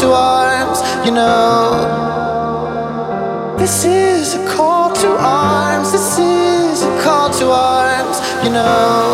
to arms, you know. This is a call to arms, this is a call to arms, you know.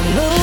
You move